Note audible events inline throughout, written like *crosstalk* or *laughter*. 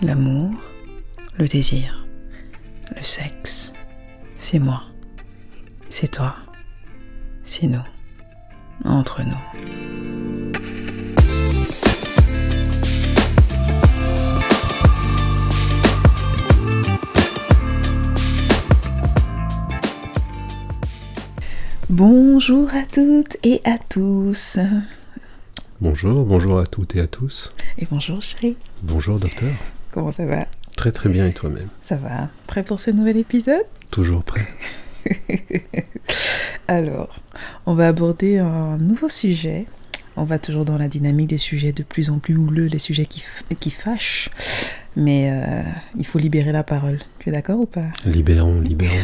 L'amour, le désir, le sexe, c'est moi, c'est toi, c'est nous, entre nous. Bonjour à toutes et à tous. Bonjour, bonjour à toutes et à tous. Et bonjour chérie. Bonjour docteur. Comment ça va? Très très bien et toi-même? Ça va. Prêt pour ce nouvel épisode? Toujours prêt. *laughs* Alors, on va aborder un nouveau sujet. On va toujours dans la dynamique des sujets de plus en plus houleux, les sujets qui, qui fâchent. Mais euh, il faut libérer la parole. Tu es d'accord ou pas? Libérons, libérons.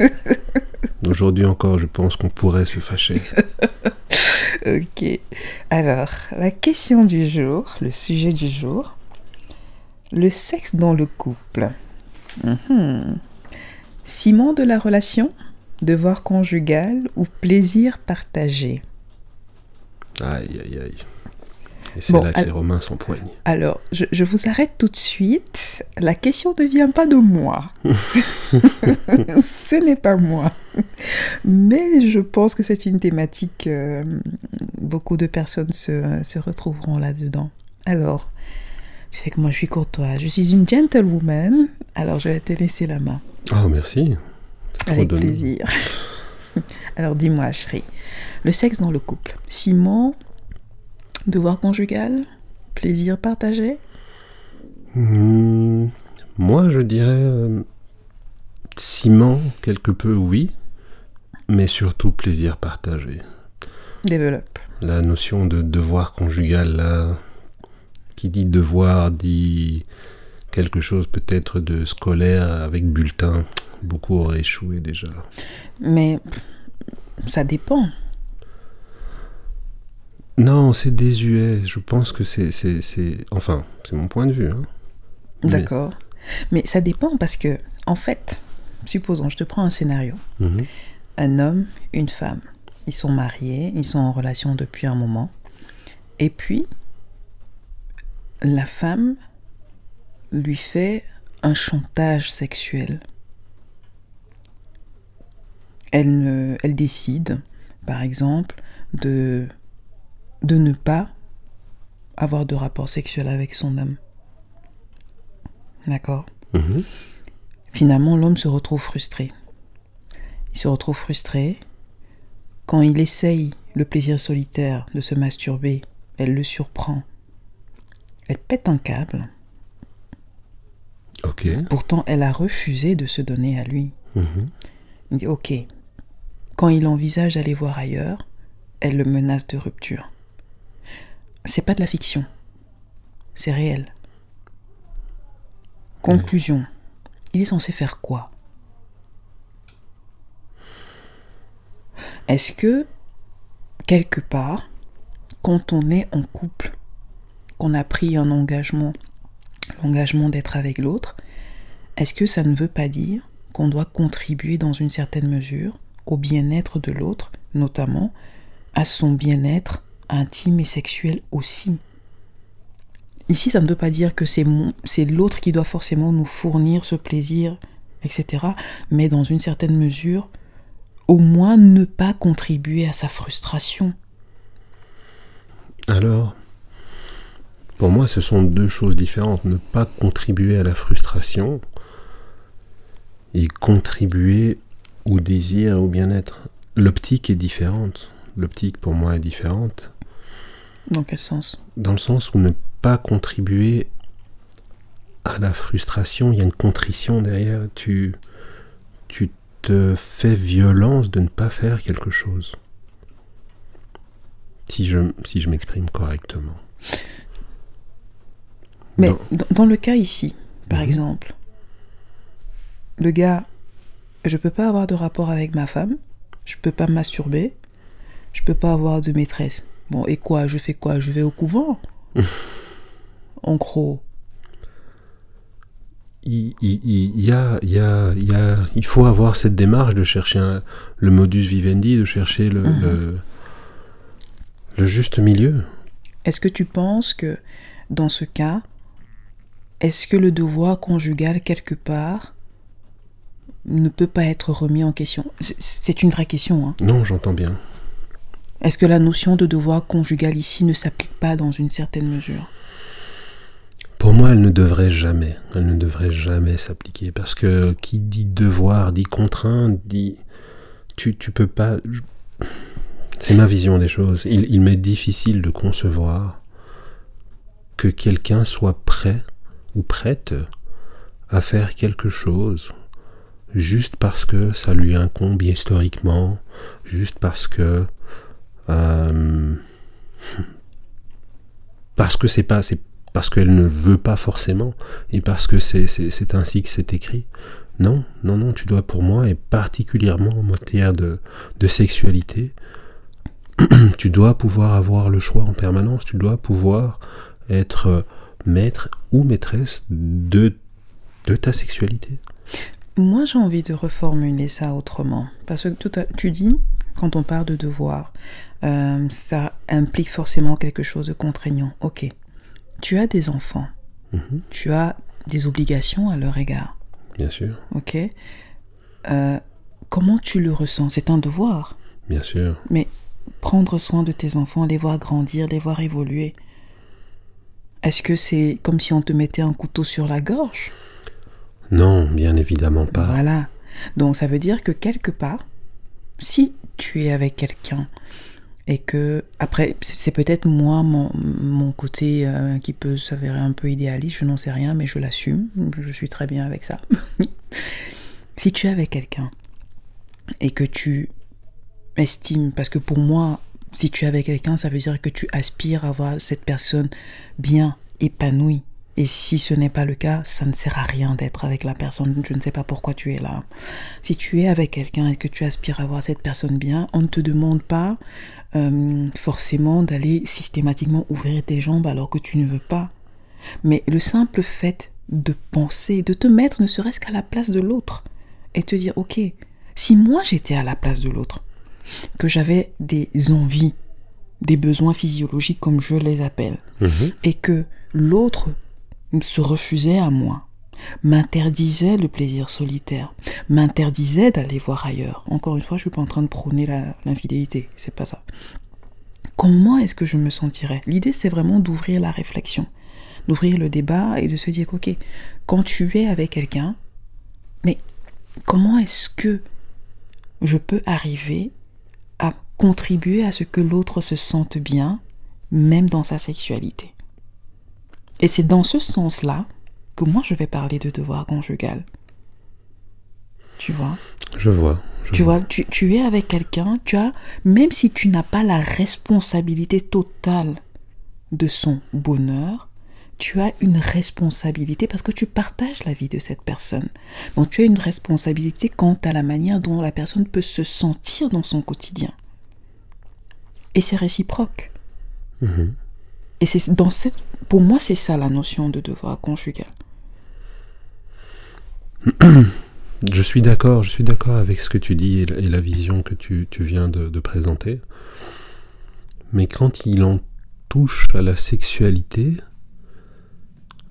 *laughs* Aujourd'hui encore, je pense qu'on pourrait se fâcher. *laughs* Ok. Alors, la question du jour, le sujet du jour, le sexe dans le couple. Mhm. Ciment de la relation, devoir conjugal ou plaisir partagé? Aïe aïe aïe. Et c'est Bon, là que al- les Romains s'empoignent. Alors, je, je vous arrête tout de suite. La question ne vient pas de moi. *laughs* *laughs* Ce n'est pas moi. Mais je pense que c'est une thématique, euh, beaucoup de personnes se, se retrouveront là-dedans. Alors, tu sais que moi je suis courtois, je suis une gentlewoman, alors je vais te laisser la main. Oh merci. Avec plaisir. *laughs* alors dis-moi, chérie, le sexe dans le couple, ciment, devoir conjugal, plaisir partagé Hmm, moi je dirais euh, ciment quelque peu oui, mais surtout plaisir partagé. Développe. La notion de devoir conjugal là, qui dit devoir dit quelque chose peut-être de scolaire avec bulletin. Beaucoup auraient échoué déjà. Mais ça dépend. Non, c'est désuet. Je pense que c'est, c'est, c'est... Enfin, c'est mon point de vue. hein. D'accord. Mais ça dépend parce que, en fait, supposons, je te prends un scénario. Mhm. Un homme, une femme. Ils sont mariés, ils sont en relation depuis un moment. Et puis, la femme lui fait un chantage sexuel. Elle, ne, elle décide, par exemple, de, de ne pas avoir de rapport sexuel avec son homme. D'accord Mhm. Finalement, l'homme se retrouve frustré. Il se retrouve frustré. Quand il essaye le plaisir solitaire de se masturber, elle le surprend. Elle pète un câble. Ok. Pourtant, elle a refusé de se donner à lui. Mhm. Il dit Ok. Quand il envisage d'aller voir ailleurs, elle le menace de rupture. C'est pas de la fiction. C'est réel. Conclusion. Il est censé faire quoi? Est-ce que, quelque part, quand on est en couple, qu'on a pris un engagement, l'engagement d'être avec l'autre, est-ce que ça ne veut pas dire qu'on doit contribuer dans une certaine mesure au bien-être de l'autre, notamment à son bien-être intime et sexuel aussi Ici, ça ne veut pas dire que c'est l'autre qui doit forcément nous fournir ce plaisir, etc. Mais dans une certaine mesure, au moins ne pas contribuer à sa frustration. Alors, pour moi, ce sont deux choses différentes. Ne pas contribuer à la frustration et contribuer au désir, au bien-être. L'optique est différente. L'optique, pour moi, est différente. Dans quel sens? Dans le sens où ne pas contribuer à la frustration, il y a une contrition derrière. Tu, tu te fais violence de ne pas faire quelque chose. Si je, si je m'exprime correctement. Mais dans, dans le cas ici, par Mhm. exemple, le gars, je peux pas avoir de rapport avec ma femme, je peux pas masturber, je peux pas avoir de maîtresse. Bon, et quoi Je fais quoi? Je vais au couvent? *laughs* En gros. il, il- il y a, il y a- il y a- il faut avoir cette démarche de chercher un- le modus vivendi, de chercher le, Mhm. le, le juste milieu. Est-ce que tu penses que dans ce cas, est-ce que le devoir conjugal quelque part ne peut pas être remis en question? C'est- C'est une vraie question. Hein. Non, j'entends bien. Est-ce que la notion de devoir conjugal ici ne s'applique pas dans une certaine mesure? Pour moi, elle ne devrait jamais, elle ne devrait jamais s'appliquer parce que qui dit devoir, dit contrainte, dit tu tu peux pas. C'est ma vision des choses. Il m'est difficile de concevoir que quelqu'un soit prêt ou prête à faire quelque chose juste parce que ça lui incombe historiquement, juste parce que euh, *laughs* parce que c'est pas c'est parce qu'elle ne veut pas forcément et parce que c'est ainsi que c'est écrit. Non, non, non, tu dois pour moi, et particulièrement en matière de, de sexualité, *clears throat* tu dois pouvoir avoir le choix en permanence, tu dois pouvoir être maître ou maîtresse de, de ta sexualité. Moi, j'ai envie de reformuler ça autrement. Parce que tout à- tu dis, quand on parle de devoir, euh, ça implique forcément quelque chose de contraignant. Ok. Tu as des enfants. Mhm, Tu as des obligations à leur égard. bien sûr, Ok. Euh, comment tu le ressens? C'est un devoir. bien sûr. Mais prendre soin de tes enfants, les voir grandir, les voir évoluer, est-ce que c'est comme si on te mettait un couteau sur la gorge? Non, bien évidemment pas. Voilà. Donc ça veut dire que quelque part, si tu es avec quelqu'un et que après c'est peut-être moi mon, mon côté euh, qui peut s'avérer un peu idéaliste, je n'en sais rien, mais je l'assume. Je suis très bien avec ça. *laughs* si tu es avec quelqu'un et que tu estimes, parce que pour moi, si tu es avec quelqu'un, ça veut dire que tu aspires à voir cette personne bien épanouie. Et si ce n'est pas le cas, ça ne sert à rien d'être avec la personne. Je ne sais pas pourquoi tu es là. Si tu es avec quelqu'un et que tu aspires à voir cette personne bien, on ne te demande pas euh, forcément d'aller systématiquement ouvrir tes jambes alors que tu ne veux pas. Mais le simple fait de penser, de te mettre ne serait-ce qu'à la place de l'autre et te dire, ok, si moi j'étais à la place de l'autre, que j'avais des envies, des besoins physiologiques comme je les appelle, Mhm, et que l'autre se refusait à moi, m'interdisait le plaisir solitaire, m'interdisait d'aller voir ailleurs. Encore une fois, je suis pas en train de prôner l'infidélité, c'est pas ça. Comment est-ce que je me sentirais? L'idée, c'est vraiment d'ouvrir la réflexion, d'ouvrir le débat et de se dire, ok, quand tu es avec quelqu'un, mais comment est-ce que je peux arriver à contribuer à ce que l'autre se sente bien, même dans sa sexualité? Et c'est dans ce sens-là que moi je vais parler de devoir conjugal. Tu vois? Je vois. je tu vois, tu, tu es avec quelqu'un, tu as, même si tu n'as pas la responsabilité totale de son bonheur, tu as une responsabilité parce que tu partages la vie de cette personne. Donc tu as une responsabilité quant à la manière dont la personne peut se sentir dans son quotidien. Et c'est réciproque. Mhm. Et c'est dans cette, pour moi, c'est ça la notion de devoir conjugal. *clears throat* Je suis d'accord, je suis d'accord avec ce que tu dis et la, et la vision que tu, tu viens de, de présenter. Mais quand il en touche à la sexualité,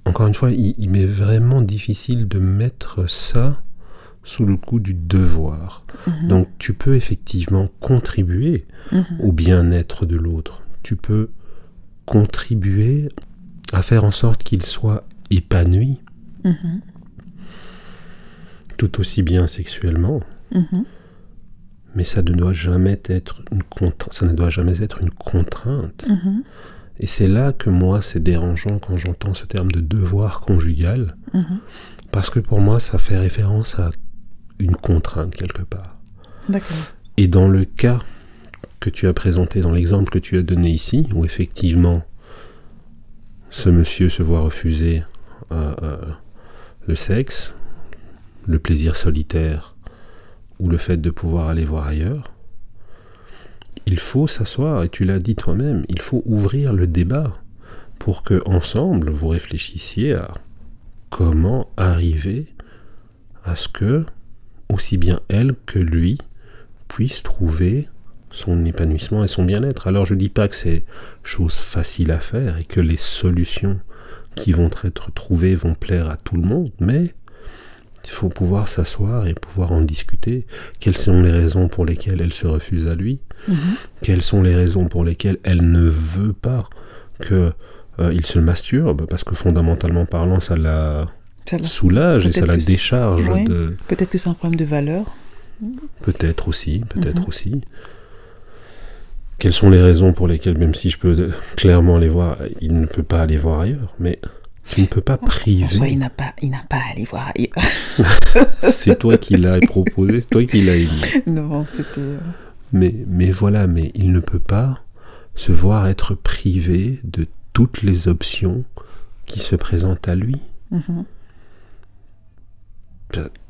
encore une fois, il, il m'est vraiment difficile de mettre ça sous le coup du devoir. Mhm. Donc tu peux effectivement contribuer Mhm. au bien-être de l'autre. Tu peux contribuer à faire en sorte qu'il soit épanoui, Mhm. tout aussi bien sexuellement. Mhm. Mais ça ne doit jamais être une contra- ça ne doit jamais être une contrainte. Mhm. Et c'est là que moi c'est dérangeant quand j'entends ce terme de devoir conjugal, parce que pour moi ça fait référence à une contrainte quelque part. Et dans le cas que tu as présenté, dans l'exemple que tu as donné ici, où effectivement ce monsieur se voit refuser euh, euh, le sexe, le plaisir solitaire ou le fait de pouvoir aller voir ailleurs, il faut s'asseoir, et tu l'as dit toi-même, il faut ouvrir le débat pour que ensemble vous réfléchissiez à comment arriver à ce que aussi bien elle que lui puissent trouver son épanouissement et son bien-être. Alors je dis pas que c'est chose facile à faire et que les solutions qui vont être trouvées vont plaire à tout le monde, mais il faut pouvoir s'asseoir et pouvoir en discuter. Quelles sont les raisons pour lesquelles elle se refuse à lui? Mhm. Quelles sont les raisons pour lesquelles elle ne veut pas que euh, il se masturbe? Parce que fondamentalement parlant, ça la Ça l'a- soulage et ça la décharge de... Peut-être que c'est un problème de valeur. Peut-être aussi, peut-être Mhm. aussi. Quelles sont les raisons pour lesquelles, même si je peux clairement les voir, il ne peut pas aller voir ailleurs Mais tu ne peux pas En soi, il priver. n'a pas, il n'a pas à aller voir ailleurs. *laughs* C'est toi qui l'as proposé, c'est toi qui l'as émis. non, c'était. euh, Mais, mais voilà, mais il ne peut pas se voir être privé de toutes les options qui se présentent à lui. mhm.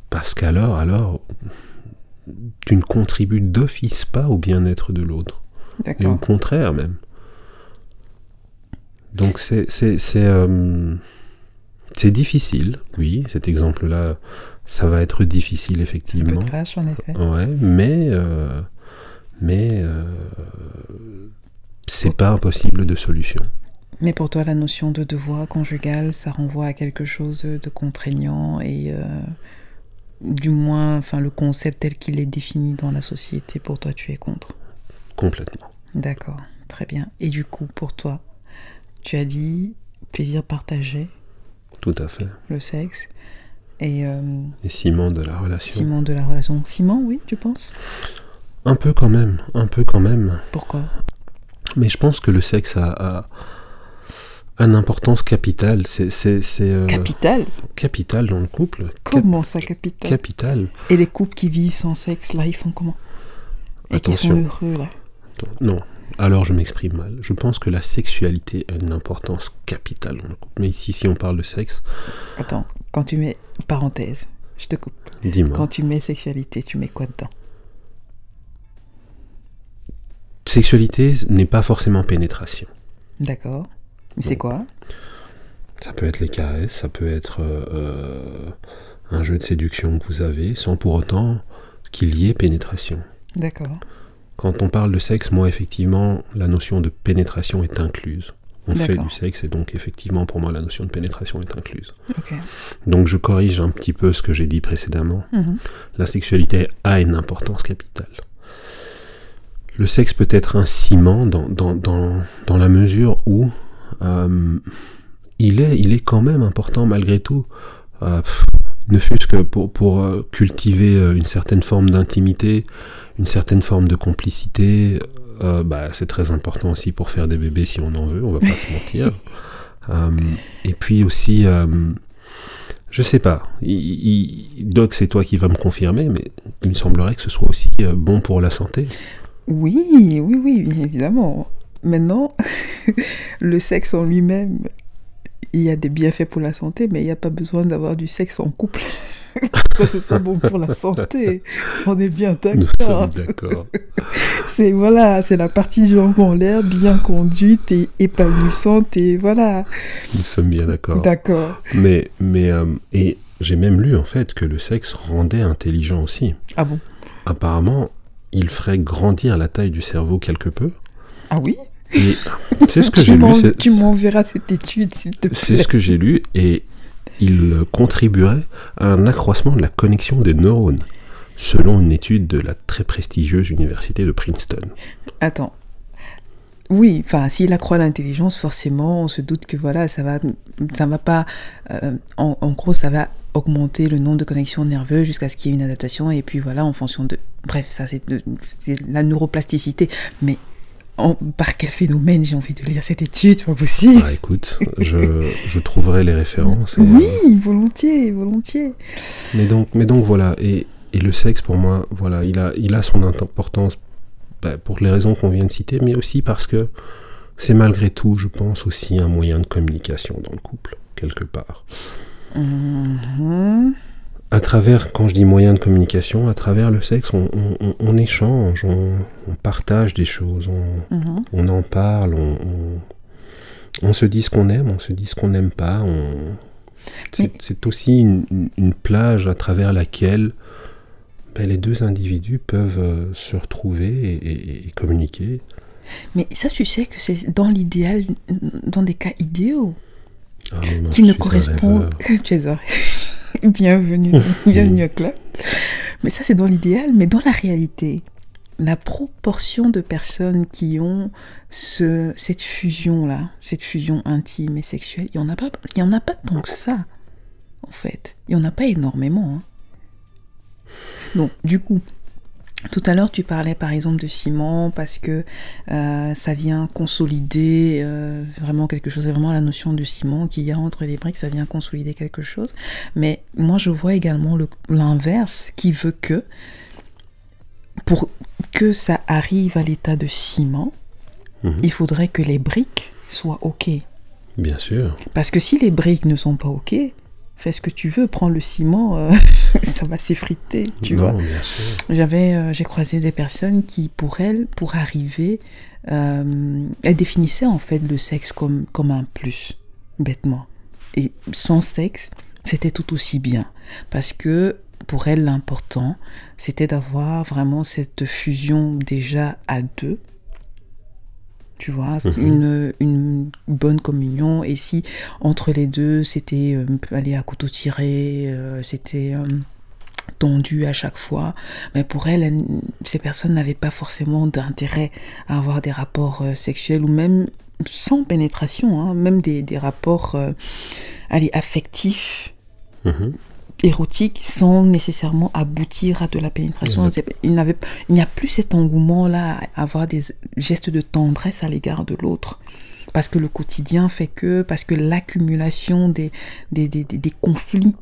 Parce qu'alors, alors, tu ne contribues d'office pas au bien-être de l'autre. Et au contraire même. Donc c'est euh, c'est difficile, oui, cet exemple-là, ça va être difficile Un peu effectivement. trash, en effet. Ouais, mais euh, mais euh, c'est pas impossible de solution. Mais pour toi, la notion de devoir conjugal, ça renvoie à quelque chose de, contraignant et du moins, enfin, le concept tel qu'il est défini dans la société, pour toi, tu es contre? Complètement. D'accord, très bien. Et du coup, pour toi, tu as dit plaisir partagé, Tout à fait. le sexe et euh, Et ciment de la relation. ciment de la relation. Ciment, oui, tu penses? Un peu quand même, un peu quand même. Pourquoi? Mais je pense que le sexe a, a, a une importance capitale. C'est c'est c'est, euh, Capital? capital dans le couple. Cap- Comment ça, capital? Capital. Et les couples qui vivent sans sexe, là, ils font comment? Et qui sont heureux, là? Non, alors je m'exprime mal. Je pense que la sexualité a une importance capitale dans le couple. Mais ici, si on parle de sexe, Attends, quand tu mets parenthèse, je te coupe. dis-moi. Quand tu mets sexualité, tu mets quoi dedans? Sexualité n'est pas forcément pénétration. D'accord. Mais c'est quoi? Ça peut être les caresses, ça peut être euh, euh, un jeu de séduction que vous avez, sans pour autant qu'il y ait pénétration. D'accord. Quand on parle de sexe, moi, effectivement, la notion de pénétration est incluse. On fait du sexe et donc, effectivement, pour moi, la notion de pénétration est incluse. Donc, je corrige un petit peu ce que j'ai dit précédemment. Mhm. La sexualité a une importance capitale. Le sexe peut être un ciment dans, dans, dans, dans la mesure où euh, il, est, il est quand même important malgré tout, euh, pff, ne fût-ce que pour, pour euh, cultiver une certaine forme d'intimité, une certaine forme de complicité. euh, bah, c'est très important aussi pour faire des bébés si on en veut, on va pas se mentir. *laughs* Euh, et puis aussi, euh, je sais pas, il, il- Doc, c'est toi qui vas me confirmer, mais il me semblerait que ce soit aussi euh, bon pour la santé. Oui, oui, oui, bien évidemment. Maintenant, *laughs* le sexe en lui-même, il y a des bienfaits pour la santé, mais il n'y a pas besoin d'avoir du sexe en couple. *laughs* que ce soit bon pour la santé. On est bien d'accord. d'accord. *laughs* C'est voilà, c'est la partie jambe en l'air, bien conduite et épanouissante et voilà. Nous sommes bien d'accord. D'accord. Mais, mais euh, et j'ai même lu en fait que le sexe rendait intelligent aussi. Ah bon? Apparemment, il ferait grandir la taille du cerveau quelque peu. Ah oui? C'est ce que Tu j'ai lu. c'est- Tu m'enverras cette étude, s'il te C'est plaît. ce que j'ai lu et il contribuerait à un accroissement de la connexion des neurones, selon une étude de la très prestigieuse université de Princeton. Attends. Oui, enfin, s'il accroît l'intelligence, forcément, on se doute que voilà, ça va, ça va pas. euh, en, en gros, ça va augmenter le nombre de connexions nerveuses jusqu'à ce qu'il y ait une adaptation. Et puis voilà, en fonction de. Bref, ça, c'est la neuroplasticité. Mais en- par quel phénomène j'ai envie de lire cette étude pas possible. Ah, écoute, je, je trouverai les références. et, euh, Oui, volontiers, volontiers. mais, donc, mais donc voilà, et, et le sexe pour moi, voilà, il a, il a son importance bah, pour les raisons qu'on vient de citer, mais aussi parce que c'est malgré tout, je pense, aussi un moyen de communication dans le couple, quelque part. Mhm. À travers, quand je dis moyen de communication, à travers le sexe, on, on- on- on échange, on, on partage des choses, on, Mhm. en parle, on, se dit ce qu'on aime, on se dit ce qu'on n'aime pas. Mais- C'est aussi une, plage à travers laquelle ben, les deux individus peuvent euh, se retrouver et, et communiquer. Mais ça, tu sais que c'est dans l'idéal, dans des cas idéaux, Ah, qui ne correspondent. *laughs* tu es *laughs* bienvenue, *laughs* bienvenue au club. Mais ça, c'est dans l'idéal, mais dans la réalité, la proportion de personnes qui ont ce, cette fusion-là, cette fusion intime et sexuelle, il n'y en, a pas- il y en a pas tant que ça, en fait. Il n'y en a pas énormément. hein. Donc, du coup, tout à l'heure, tu parlais par exemple de ciment parce que euh, ça vient consolider euh, vraiment quelque chose. C'est vraiment la notion de ciment qu'il y a entre les briques, ça vient consolider quelque chose. Mais moi, je vois également le- l'inverse qui veut que pour que ça arrive à l'état de ciment, Mhm. il faudrait que les briques soient OK. Bien sûr. Parce que si les briques ne sont pas OK, fais ce que tu veux, prends le ciment, euh, *laughs* ça va s'effriter, tu non, vois. J'avais, euh, j'ai croisé des personnes qui, pour elles, pour arriver, euh, elles définissaient en fait le sexe comme, comme un plus, bêtement. Et sans sexe, c'était tout aussi bien. Parce que pour elles, l'important, c'était d'avoir vraiment cette fusion déjà à deux. Tu vois, Mhm. une, une bonne communion. Et si entre les deux, c'était euh, aller à couteau tiré, euh, c'était euh, tendu à chaque fois, mais pour elles, elles- ces personnes n'avaient pas forcément d'intérêt à avoir des rapports sexuels ou même sans pénétration, hein, même des, des rapports allez, affectifs, Mhm. Érotiques, sans nécessairement aboutir à de la pénétration. Il n'y a plus cet engouement-là à avoir des gestes de tendresse à l'égard de l'autre. Parce que le quotidien fait que, parce que l'accumulation des, des, des- des- conflits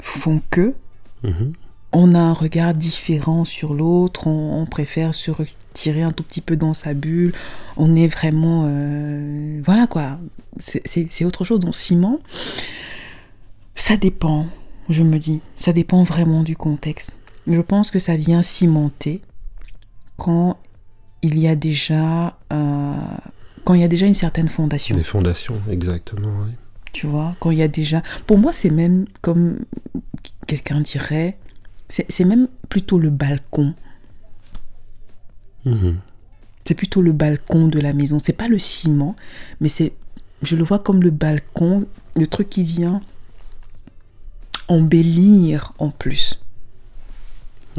font que, Mhm. on a un regard différent sur l'autre, on, on préfère se retirer un tout petit peu dans sa bulle, on est vraiment... euh, voilà quoi, c'est- autre chose. Donc ciment, ça dépend, je me dis, ça dépend vraiment du contexte. Je pense que ça vient cimenter quand il y a déjà... euh, quand il y a déjà une certaine fondation Des fondations, exactement. oui. tu vois, quand il y a déjà... Pour moi, c'est même comme quelqu'un dirait, c'est même plutôt le balcon. Mhm. C'est plutôt le balcon de la maison. C'est pas le ciment, mais c'est, je le vois comme le balcon, le truc qui vient embellir en plus.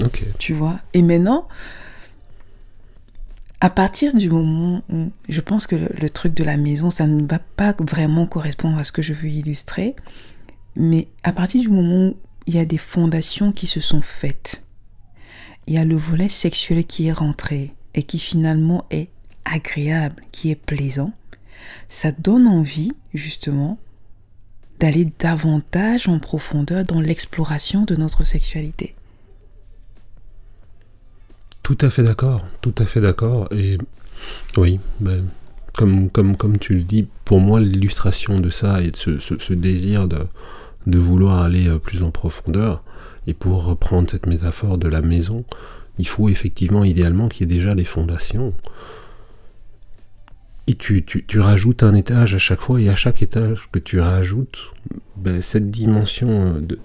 Ok. tu vois? Et maintenant, à partir du moment où je pense que le, le truc de la maison, ça ne va pas vraiment correspondre à ce que je veux illustrer, mais à partir du moment où il y a des fondations qui se sont faites, il y a le volet sexuel qui est rentré et qui finalement est agréable, qui est plaisant, ça donne envie justement d'aller davantage en profondeur dans l'exploration de notre sexualité. Tout à fait d'accord, tout à fait d'accord. Et oui, ben, comme, tu le dis, pour moi, l'illustration de ça et de ce désir de, de vouloir aller euh, plus en profondeur, et pour reprendre cette métaphore de la maison, il faut effectivement, idéalement, qu'il y ait déjà les fondations. Et tu, tu, tu rajoutes un étage à chaque fois, et à chaque étage que tu rajoutes, ben, cette dimension euh, de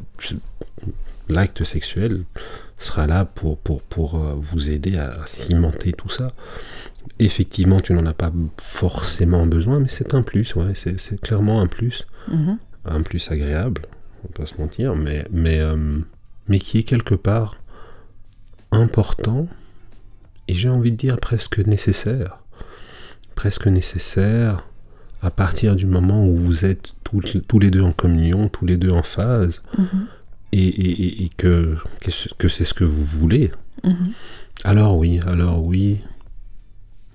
l'acte sexuel sera là pour, pour, pour euh, vous aider à cimenter tout ça. Effectivement, tu n'en as pas forcément besoin, mais c'est un plus, ouais, c'est clairement un plus, Mhm. un plus agréable, on va pas se mentir, mais, mais, euh, mais qui est quelque part important, et j'ai envie de dire presque nécessaire. Presque nécessaire à partir du moment où vous êtes tous, tous les deux en communion, tous les deux en phase, Mhm. et, et- et- et que, que ce- que c'est ce que vous voulez, Mhm. alors oui, alors oui.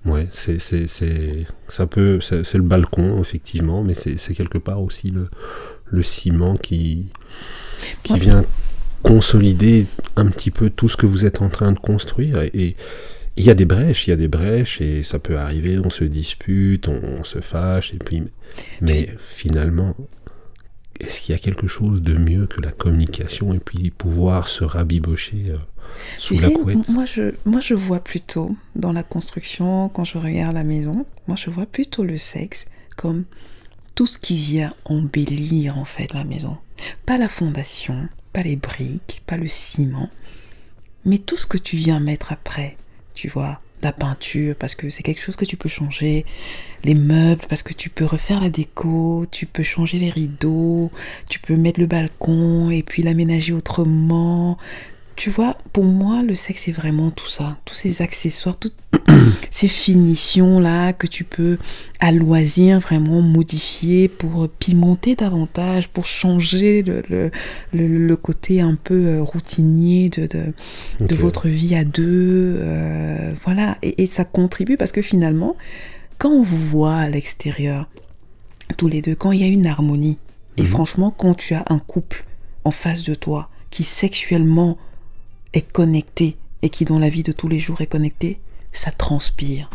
Ouais, c'est, ça peut, c'est, le balcon, effectivement, mais c'est, c'est quelque part aussi le, le ciment qui, qui vient consolider un petit peu tout ce que vous êtes en train de construire. Et il y a des brèches, il y a des brèches, et ça peut arriver, on se dispute, on, on se fâche, et puis, mais finalement, est-ce qu'il y a quelque chose de mieux que la communication et puis pouvoir se rabibocher euh, sous la couette? moi je, moi je vois plutôt dans la construction, quand je regarde la maison, moi je vois plutôt le sexe comme tout ce qui vient embellir en fait la maison. Pas la fondation, pas les briques, pas le ciment, Mais tout ce que tu viens mettre après, tu vois, la peinture, parce que c'est quelque chose que tu peux changer, les meubles, parce que tu peux refaire la déco, tu peux changer les rideaux, tu peux mettre le balcon et puis l'aménager autrement. Tu vois, pour moi, le sexe, c'est vraiment tout ça. Tous ces accessoires, toutes *clears throat* ces finitions-là que tu peux, à loisir, vraiment modifier pour pimenter davantage, pour changer le, le, le, côté un peu euh, routinier de, de, de votre vie à deux. Euh, voilà. Et, et ça contribue parce que finalement, quand on vous voit à l'extérieur, tous les deux, quand il y a une harmonie, et Mhm. franchement, quand tu as un couple en face de toi qui sexuellement est connecté et qui dans la vie de tous les jours est connecté, ça transpire.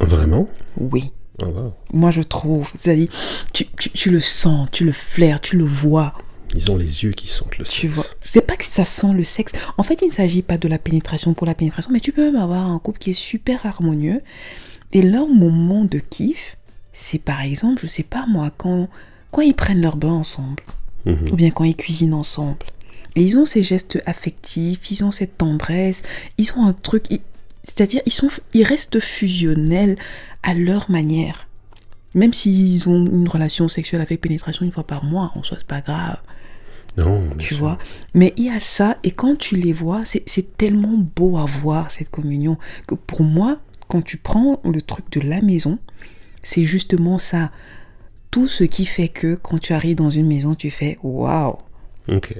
Vraiment? Oui. Ah, wow. Moi, je trouve. C'est-à-dire, tu, tu, tu le sens, tu le flaires, tu le vois. Ils ont les yeux qui sentent le Tu sexe. vois. C'est pas que ça sent le sexe. En fait, il ne s'agit pas de la pénétration pour la pénétration, mais tu peux même avoir un couple qui est super harmonieux. Et leur moment de kiff, c'est par exemple, je sais pas moi, quand, quand ils prennent leur bain ensemble, Mhm. ou bien quand ils cuisinent ensemble. Et ils ont ces gestes affectifs, ils ont cette tendresse, ils ont un truc, c'est-à-dire ils sont, ils restent fusionnels à leur manière. Même s'ils ont une relation sexuelle avec pénétration une fois par mois, en soi c'est pas grave, Non, tu vois. Mais il y a ça, et quand tu les vois, c'est c'est tellement beau à voir cette communion, que pour moi, quand tu prends le truc de la maison, c'est justement ça. Tout ce qui fait que quand tu arrives dans une maison, tu fais waouh! Ok.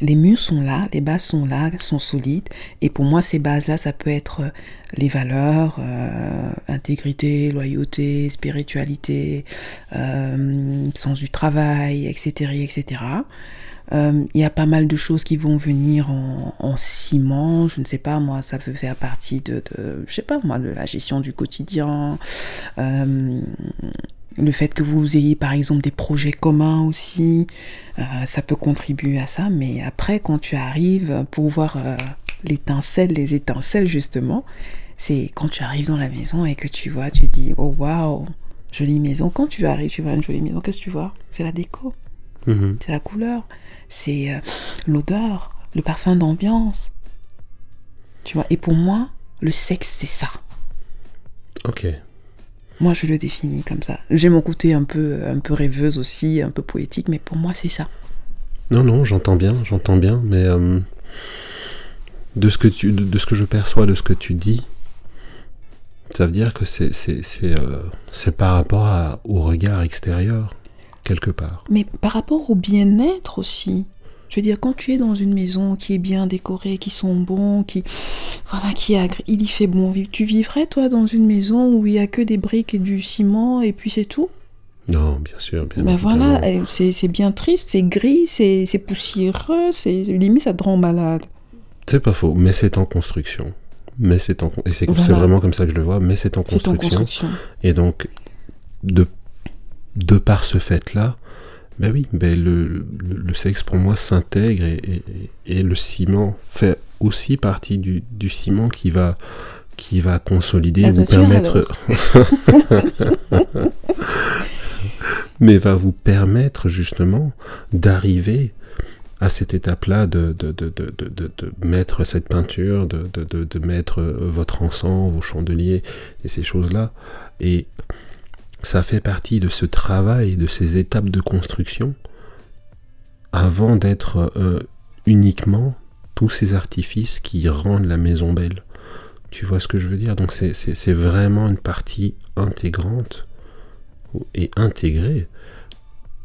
Les murs sont là, les bases sont là, sont solides. Et pour moi, ces bases-là, ça peut être euh, les valeurs, euh, intégrité, loyauté, spiritualité, euh, sens du travail, etc. etc. Euh, Il y a pas mal de choses qui vont venir en, en ciment. Je ne sais pas, moi, ça peut faire partie de, de je sais pas, moi, de la gestion du quotidien. Euh, le fait que vous ayez par exemple des projets communs aussi, euh, ça peut contribuer à ça. Mais après, quand tu arrives pour voir euh, l'étincelle, les étincelles justement, c'est quand tu arrives dans la maison et que tu vois, tu dis oh waouh, jolie maison. Quand tu arrives, tu vois une jolie maison, qu'est-ce que tu vois? C'est la déco, Mhm. c'est la couleur, c'est euh, l'odeur, le parfum d'ambiance. Tu vois? Et pour moi, le sexe, c'est ça. Ok. Moi, je le définis comme ça. J'ai mon côté un peu, un peu rêveuse aussi, un peu poétique, mais pour moi, c'est ça. Non, non, j'entends bien, j'entends bien, mais euh, de, ce que tu, de, de ce que je perçois de ce que tu dis, ça veut dire que c'est euh, par rapport à- au regard extérieur, quelque part. Mais par rapport au bien-être aussi. Je veux dire, quand tu es dans une maison qui est bien décorée, qui sont bons, qui voilà, qui est il y fait bon vivre. Tu vivrais toi dans une maison où il y a que des briques et du ciment et puis c'est tout? Non, bien sûr, bien Ben voilà, c'est bien triste, c'est gris, c'est poussiéreux, c'est limite ça te rend malade. C'est pas faux, mais c'est en construction. Mais c'est en et c'est Voilà. vraiment comme ça que je le vois, mais c'est en C'est en construction. Et donc, de, de par ce fait-là, ben oui, ben le, le, le sexe pour moi s'intègre et, et- et le ciment fait aussi partie du, du ciment qui va, qui va consolider, vous permettre. *laughs* Mais va vous permettre justement d'arriver à cette étape-là de, de, de, de, de, de- de mettre cette peinture, de, de, de, de mettre euh, votre encens, vos chandeliers et ces choses-là. Et ça fait partie de ce travail, de ces étapes de construction, avant d'être euh, uniquement tous ces artifices qui rendent la maison belle. Tu vois ce que je veux dire? Donc c'est- vraiment une partie intégrante et intégrée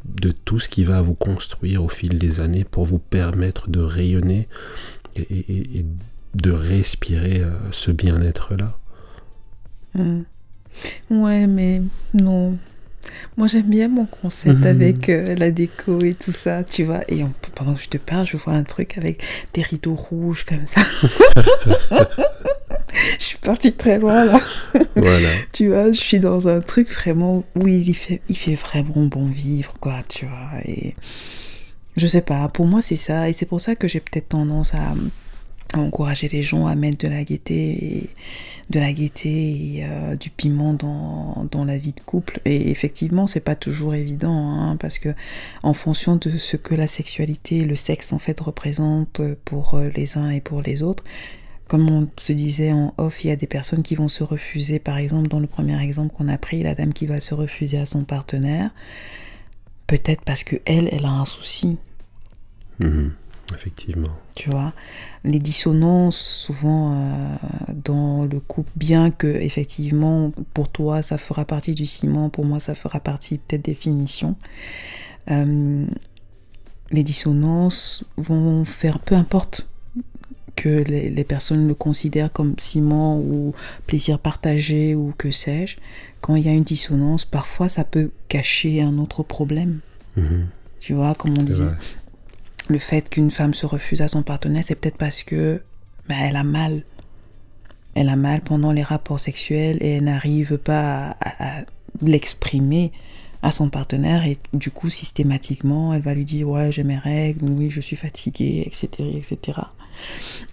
de tout ce qui va vous construire au fil des années pour vous permettre de rayonner et, de respirer euh, ce bien-être-là. Hmm. Ouais, mais non. Moi, j'aime bien mon concept Mhm. avec euh, la déco et tout ça, tu vois. Et en- pendant que je te parle, je vois un truc avec des rideaux rouges comme ça. *laughs* je suis partie très loin là. Voilà. *laughs* Tu vois, je suis dans un truc vraiment où il fait, il fait vraiment bon vivre, quoi, tu vois. Et je sais pas, pour moi, c'est ça. Et c'est pour ça que j'ai peut-être tendance à, encourager les gens à mettre de la gaieté et de la gaieté et euh, du piment dans, dans, la vie de couple et effectivement c'est pas toujours évident hein, parce que en fonction de ce que la sexualité et le sexe en fait représente pour euh, les uns et pour les autres comme on se disait en off, il y a des personnes qui vont se refuser, par exemple, dans le premier exemple qu'on a pris, la dame qui va se refuser à son partenaire, peut-être parce que elle, elle a un souci. Mhm. Effectivement. Tu vois, les dissonances, souvent euh, dans le couple, bien que effectivement pour toi ça fera partie du ciment, pour moi ça fera partie peut-être des finitions. Euh, les dissonances vont faire peu importe que les, les, personnes le considèrent comme ciment ou plaisir partagé ou que sais-je, quand il y a une dissonance, parfois ça peut cacher un autre problème. Mhm. Tu vois, comme on disait, vrai. Le fait qu'une femme se refuse à son partenaire, c'est peut-être parce que bah, elle a mal. Elle a mal pendant les rapports sexuels et elle n'arrive pas à l'exprimer à son partenaire et du coup systématiquement elle va lui dire ouais j'ai mes règles oui je suis fatiguée etc etc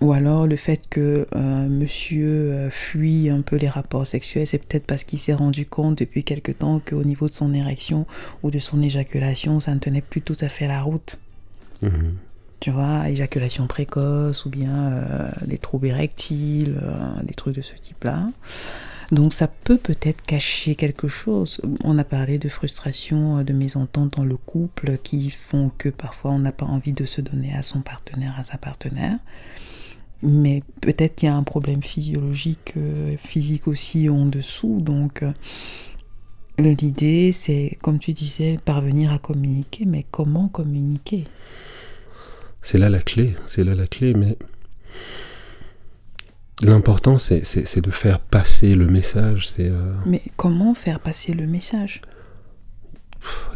ou alors le fait que euh, monsieur euh, fuit un peu les rapports sexuels c'est peut-être parce qu'il s'est rendu compte depuis quelque temps qu'au niveau de son érection ou de son éjaculation ça ne tenait plus tout à fait la route Tu vois, éjaculation précoce ou bien euh, des troubles érectiles, euh, des trucs de ce type-là. Donc ça peut peut-être cacher quelque chose. On a parlé de frustration, euh, de mésentente dans le couple qui font que parfois on n'a pas envie de se donner à son partenaire, à sa partenaire. Mais peut-être qu'il y a un problème physiologique, physique aussi en dessous. Donc l'idée, c'est, comme tu disais, parvenir à communiquer. Mais comment communiquer? C'est là la clé, c'est là la clé, mais l'important c'est, de faire passer le message. C'est, euh, Mais comment faire passer le message?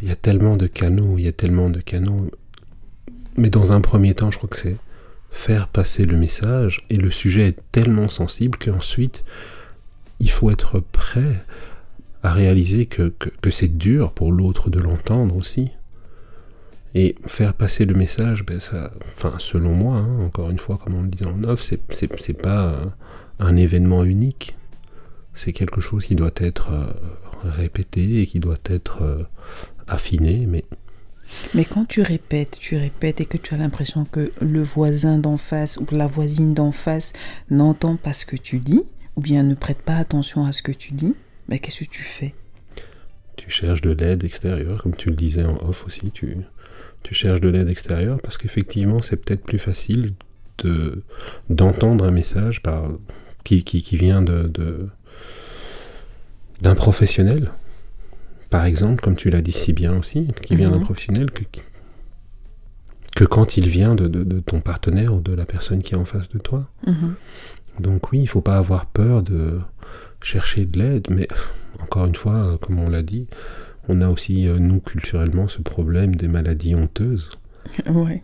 Il y a tellement de canaux, il y a tellement de canaux. Mais dans un premier temps, je crois que c'est faire passer le message, et le sujet est tellement sensible qu'ensuite, il faut être prêt à réaliser que, que, que c'est dur pour l'autre de l'entendre aussi. Et faire passer le message, ben ça, enfin, selon moi, hein, encore une fois, comme on le disait en off, c'est, c'est, pas euh, un événement unique. C'est quelque chose qui doit être euh, répété et qui doit être euh, affiné, mais Mais quand tu répètes, tu répètes et que tu as l'impression que le voisin d'en face ou la voisine d'en face n'entend pas ce que tu dis, ou bien ne prête pas attention à ce que tu dis, mais qu'est-ce que tu fais? Tu cherches de l'aide extérieure, comme tu le disais en off aussi, tu, tu cherches de l'aide extérieure parce qu'effectivement c'est peut-être plus facile de, d'entendre un message par, qui, qui, qui vient de, de- d'un professionnel, par exemple, comme tu l'as dit si bien aussi, qui vient d'un Mhm. professionnel que, que quand il vient de, de- de ton partenaire ou de la personne qui est en face de toi. Mhm. Donc oui, il faut pas avoir peur de chercher de l'aide, mais encore une fois, comme on l'a dit, on a aussi, euh, nous, culturellement, ce problème des maladies honteuses. *laughs* Ouais.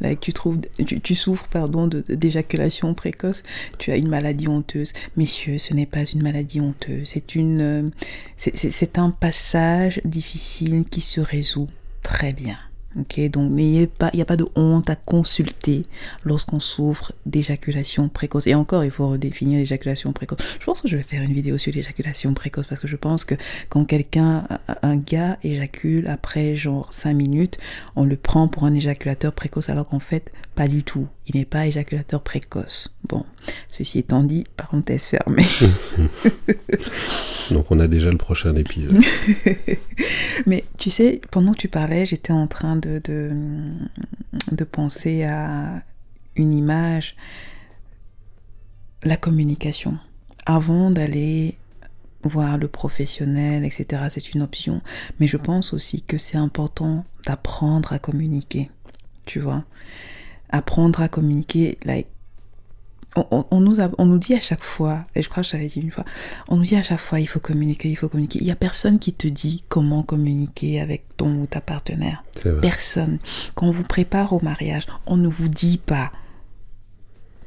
Là, tu, trouves, tu, souffres pardon, d'éjaculation précoce, tu as une maladie honteuse. Messieurs, ce n'est pas une maladie honteuse, c'est une, euh, c'est un passage difficile qui se résout très bien. Ok, donc n'ayez pas, il n'y a pas de honte à consulter lorsqu'on souffre d'éjaculation précoce. Et encore, il faut redéfinir l'éjaculation précoce. Je pense que je vais faire une vidéo sur l'éjaculation précoce parce que je pense que quand quelqu'un, un gars éjacule après genre 5 minutes, on le prend pour un éjaculateur précoce alors qu'en fait, pas du tout. Il n'est pas éjaculateur précoce. Bon, ceci étant dit, parenthèse fermée. *laughs* Donc on a déjà le prochain épisode. *laughs* Mais tu sais, pendant que tu parlais, j'étais en train de, de, penser à une image, la communication. Avant d'aller voir le professionnel, etc., c'est une option. Mais je pense aussi que c'est important d'apprendre à communiquer. Tu vois Apprendre à communiquer, like, on, on- on nous a- on nous dit à chaque fois, et je crois que je t'avais dit une fois, on nous dit à chaque fois il faut communiquer, il faut communiquer. Il n'y a personne qui te dit comment communiquer avec ton ou ta partenaire. Personne. Quand on vous prépare au mariage, on ne vous dit pas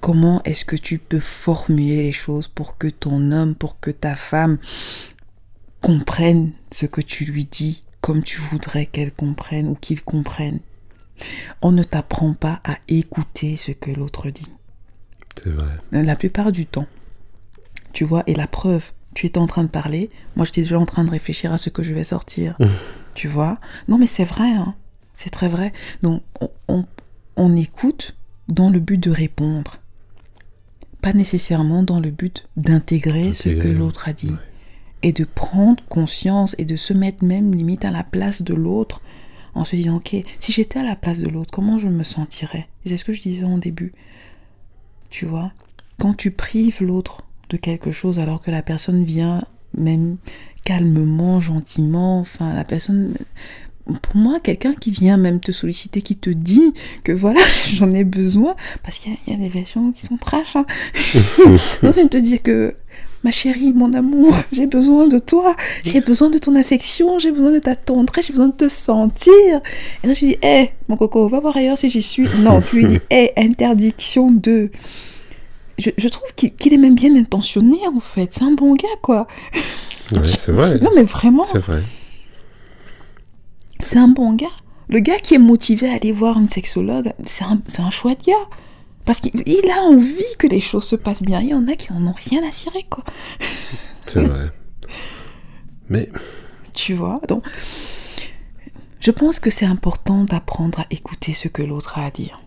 comment est-ce que tu peux formuler les choses pour que ton homme, pour que ta femme comprenne ce que tu lui dis comme tu voudrais qu'elle comprenne ou qu'il comprenne. On ne t'apprend pas à écouter ce que l'autre dit. C'est vrai. La plupart du temps. Tu vois, et la preuve, tu étais en train de parler, moi j'étais déjà en train de réfléchir à ce que je vais sortir. *laughs* tu vois? Non mais c'est vrai, hein. c'est très vrai. Donc on, on, on écoute dans le but de répondre, pas nécessairement dans le but d'intégrer ce que l'autre a dit. ouais. Et de prendre conscience et de se mettre même limite à la place de l'autre en se disant, ok, si j'étais à la place de l'autre, comment je me sentirais? C'est ce que je disais en début. Tu vois Quand tu prives l'autre de quelque chose alors que la personne vient même calmement, gentiment, enfin la personne pour moi, quelqu'un qui vient même te solliciter, qui te dit que voilà, *laughs* j'en ai besoin, parce qu'il y, a- il y a des versions qui sont trash, hein. *laughs* *laughs* On vient te dire que ma chérie, mon amour, *laughs* j'ai besoin de toi, j'ai besoin de ton affection, j'ai besoin de ta tendresse, j'ai besoin de te sentir. Et là, je lui dis, hé, mon coco, va voir ailleurs si j'y suis. Non, tu lui dis, hé, *laughs* interdiction de. Je, je trouve qu'il est même bien intentionné, en fait. C'est un bon gars, quoi. Ouais, c'est vrai. Non, mais vraiment. C'est vrai. C'est un bon gars. Le gars qui est motivé à aller voir une sexologue, c'est un, c'est un chouette gars. Parce qu'il il a envie que les choses se passent bien. Il y en a qui n'en ont rien à cirer, quoi. *laughs* C'est vrai. Mais Tu vois Donc, je pense que c'est important d'apprendre à écouter ce que l'autre a à dire.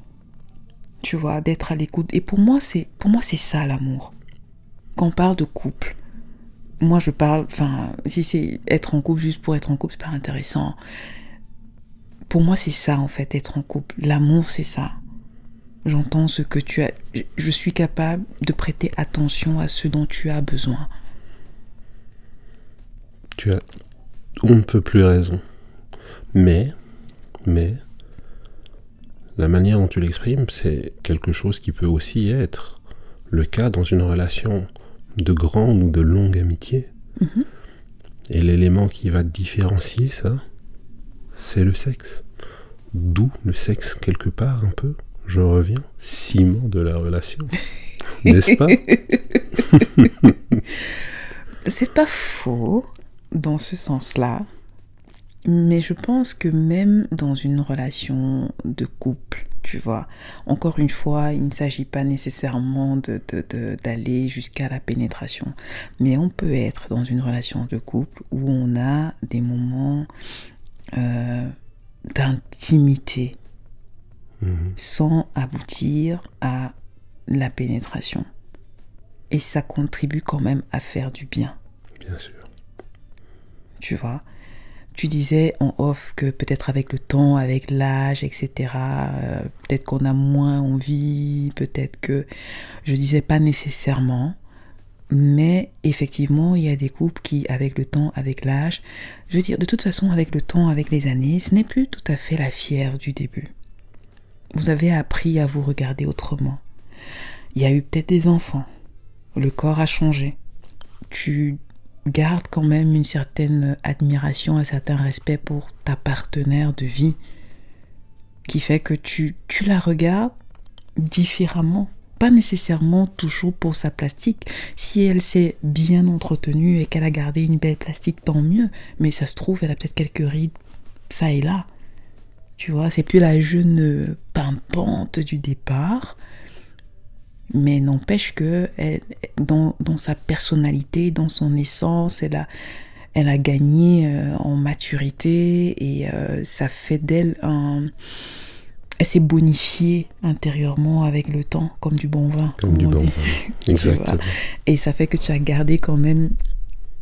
Tu vois, d'être à l'écoute. Et pour moi, c'est pour moi c'est ça l'amour. Quand on parle de couple, moi je parle, enfin, si c'est être en couple juste pour être en couple, c'est pas intéressant. Pour moi, c'est ça en fait, être en couple. L'amour, c'est ça. J'entends ce que tu as. je- suis capable de prêter attention à ce dont tu as besoin. tu as on ne peut plus raison. Mais, mais, la manière dont tu l'exprimes, c'est quelque chose qui peut aussi être le cas dans une relation de grande ou de longue amitié. Mhm. Et l'élément qui va différencier ça, c'est le sexe. D'où le sexe, quelque part, un peu, je reviens, ciment de la relation. *laughs* N'est-ce pas *laughs* C'est pas faux dans ce sens-là, mais je pense que même dans une relation de couple, tu vois, encore une fois, il ne s'agit pas nécessairement de, de- de- d'aller jusqu'à la pénétration, mais on peut être dans une relation de couple où on a des moments euh, d'intimité Mhm. sans aboutir à la pénétration. Et ça contribue quand même à faire du bien Bien sûr. tu vois. Tu disais en off que peut-être avec le temps, avec l'âge, etc., euh, peut-être qu'on a moins envie, peut-être que... Je disais pas nécessairement, mais effectivement, il y a des couples qui, avec le temps, avec l'âge, je veux dire, de toute façon, avec le temps, avec les années, ce n'est plus tout à fait la fière du début. Vous avez appris à vous regarder autrement. Il y a eu peut-être des enfants. Le corps a changé. Tu gardes quand même une certaine admiration, un certain respect pour ta partenaire de vie qui fait que tu, la regardes différemment. Pas nécessairement toujours pour sa plastique. Si elle s'est bien entretenue et qu'elle a gardé une belle plastique, tant mieux. Mais ça se trouve, elle a peut-être quelques rides, ça et là. Tu vois, c'est plus la jeune pimpante du départ. Mais n'empêche que elle- dans, dans sa personnalité, dans son essence, elle a, elle a gagné euh, en maturité et euh, ça fait d'elle un... Elle s'est bonifiée intérieurement avec le temps, comme du bon vin. Comme du on bon dit. vin. *laughs* Exactement. Et ça fait que tu as gardé quand même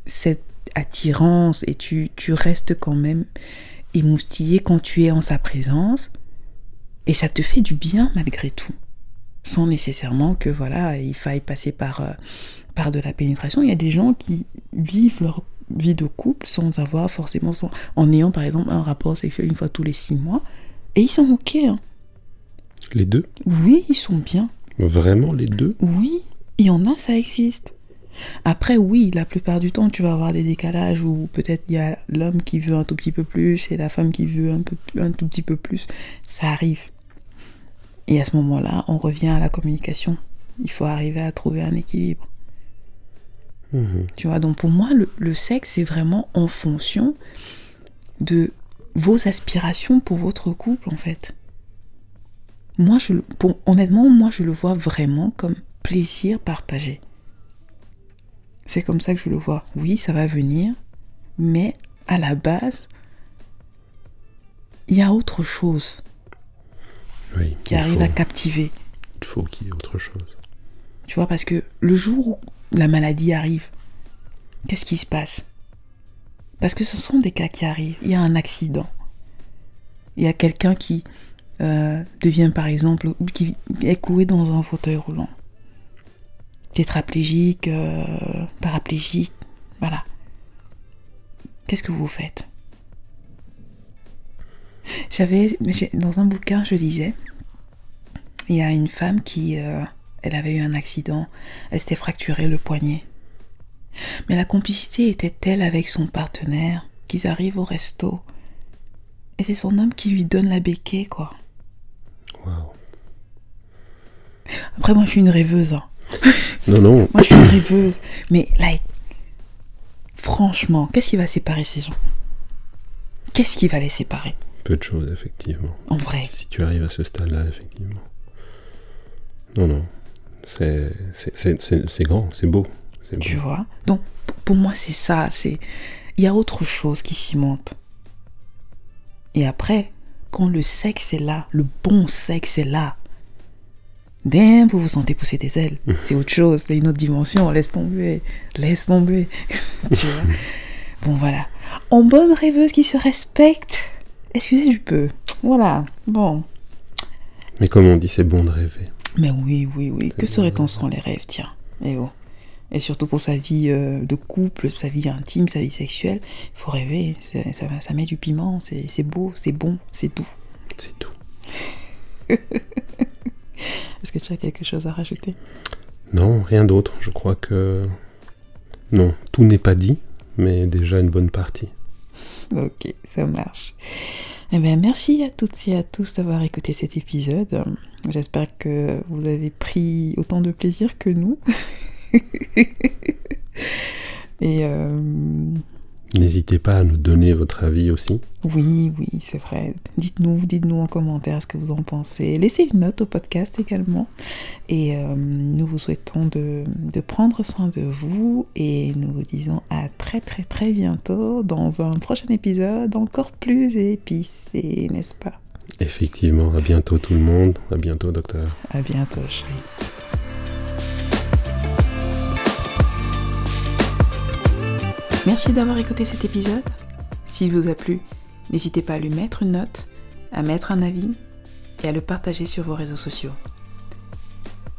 cette attirance et tu, tu restes quand même émoustillé quand tu es en sa présence. Et ça te fait du bien malgré tout. Sans nécessairement que voilà, il faille passer par, euh, par de la pénétration. Il y a des gens qui vivent leur vie de couple sans avoir forcément, sans- en ayant par exemple un rapport sexuel une fois tous les six mois. Et ils sont ok. hein. Les deux? Oui, ils sont bien. Vraiment les deux? Oui, il y en a, ça existe. Après, oui, la plupart du temps, tu vas avoir des décalages où peut-être il y a l'homme qui veut un tout petit peu plus et la femme qui veut un, peu, un tout petit peu plus. Ça arrive. Et à ce moment-là, on revient à la communication. Il faut arriver à trouver un équilibre. Mhm. Tu vois, donc pour moi, le, le sexe, c'est vraiment en fonction de vos aspirations pour votre couple, en fait. Moi, je, pour, honnêtement, moi, je le vois vraiment comme plaisir partagé. C'est comme ça que je le vois. Oui, ça va venir, mais à la base, il y a autre chose Oui. qui arrive faut- à captiver. Il faut qu'il y ait autre chose. Tu vois, parce que le jour où la maladie arrive, qu'est-ce qui se passe? Parce que ce sont des cas qui arrivent. Il y a un accident. Il y a quelqu'un qui euh, devient, par exemple, ou qui est cloué dans un fauteuil roulant. Tétraplégique, euh, paraplégique, voilà. Qu'est-ce que vous faites? J'avais, dans un bouquin, je lisais, il y a une femme qui, euh, elle avait eu un accident, elle s'était fracturé le poignet. Mais la complicité était telle avec son partenaire qu'ils arrivent au resto. Et c'est son homme qui lui donne la béquille, quoi. Waouh. Après, moi, je suis une rêveuse. hein. *laughs* Non, non. Moi, je suis rêveuse. Mais, like, franchement, qu'est-ce qui va séparer ces gens? Qu'est-ce qui va les séparer? Peu de choses, effectivement. En vrai. Si tu arrives à ce stade-là, effectivement. Non, non. C'est grand, c'est beau. Tu vois? Donc, pour moi, c'est ça. C'est Il y a autre chose qui cimente. Et après, quand le sexe est là, le bon sexe est là, damn, vous vous sentez pousser des ailes. *laughs* C'est autre chose, c'est une autre dimension. Laisse tomber. Laisse tomber. *laughs* tu vois Bon, voilà. En bonne rêveuse qui se respecte, excusez du peu. Voilà. Bon. Mais comme on dit, c'est bon de rêver. Mais oui, oui, oui. Que serait-on sans les rêves, tiens? Et oh. Et surtout pour sa vie euh, de couple, sa vie intime, sa vie sexuelle, il faut rêver. Ça, ça met du piment, c'est beau, c'est bon, c'est doux. C'est tout. *laughs* Est-ce que tu as quelque chose à rajouter? Non, rien d'autre. Je crois que. Non, tout n'est pas dit, mais déjà une bonne partie. Ok, ça marche. Eh bien, merci à toutes et à tous d'avoir écouté cet épisode. J'espère que vous avez pris autant de plaisir que nous. *laughs* et euh, N'hésitez pas à nous donner votre avis aussi. Oui, oui, c'est vrai. Dites-nous, dites-nous en commentaire ce que vous en pensez. Laissez une note au podcast également. Et euh, nous vous souhaitons de, de prendre soin de vous et nous vous disons à très très très bientôt dans un prochain épisode encore plus épicé, n'est-ce pas? Effectivement, à bientôt tout le monde. À bientôt, docteur. À bientôt, chérie. Merci d'avoir écouté cet épisode. S'il vous a plu, n'hésitez pas à lui mettre une note, à mettre un avis et à le partager sur vos réseaux sociaux.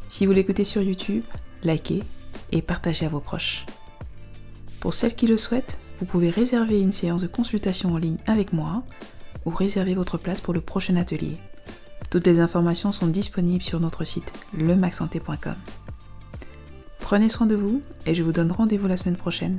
Si vous l'écoutez sur YouTube, likez et partagez à vos proches. Pour celles qui le souhaitent, vous pouvez réserver une séance de consultation en ligne avec moi ou réserver votre place pour le prochain atelier. Toutes les informations sont disponibles sur notre site lemaxsanté.com. Prenez soin de vous et je vous donne rendez-vous la semaine prochaine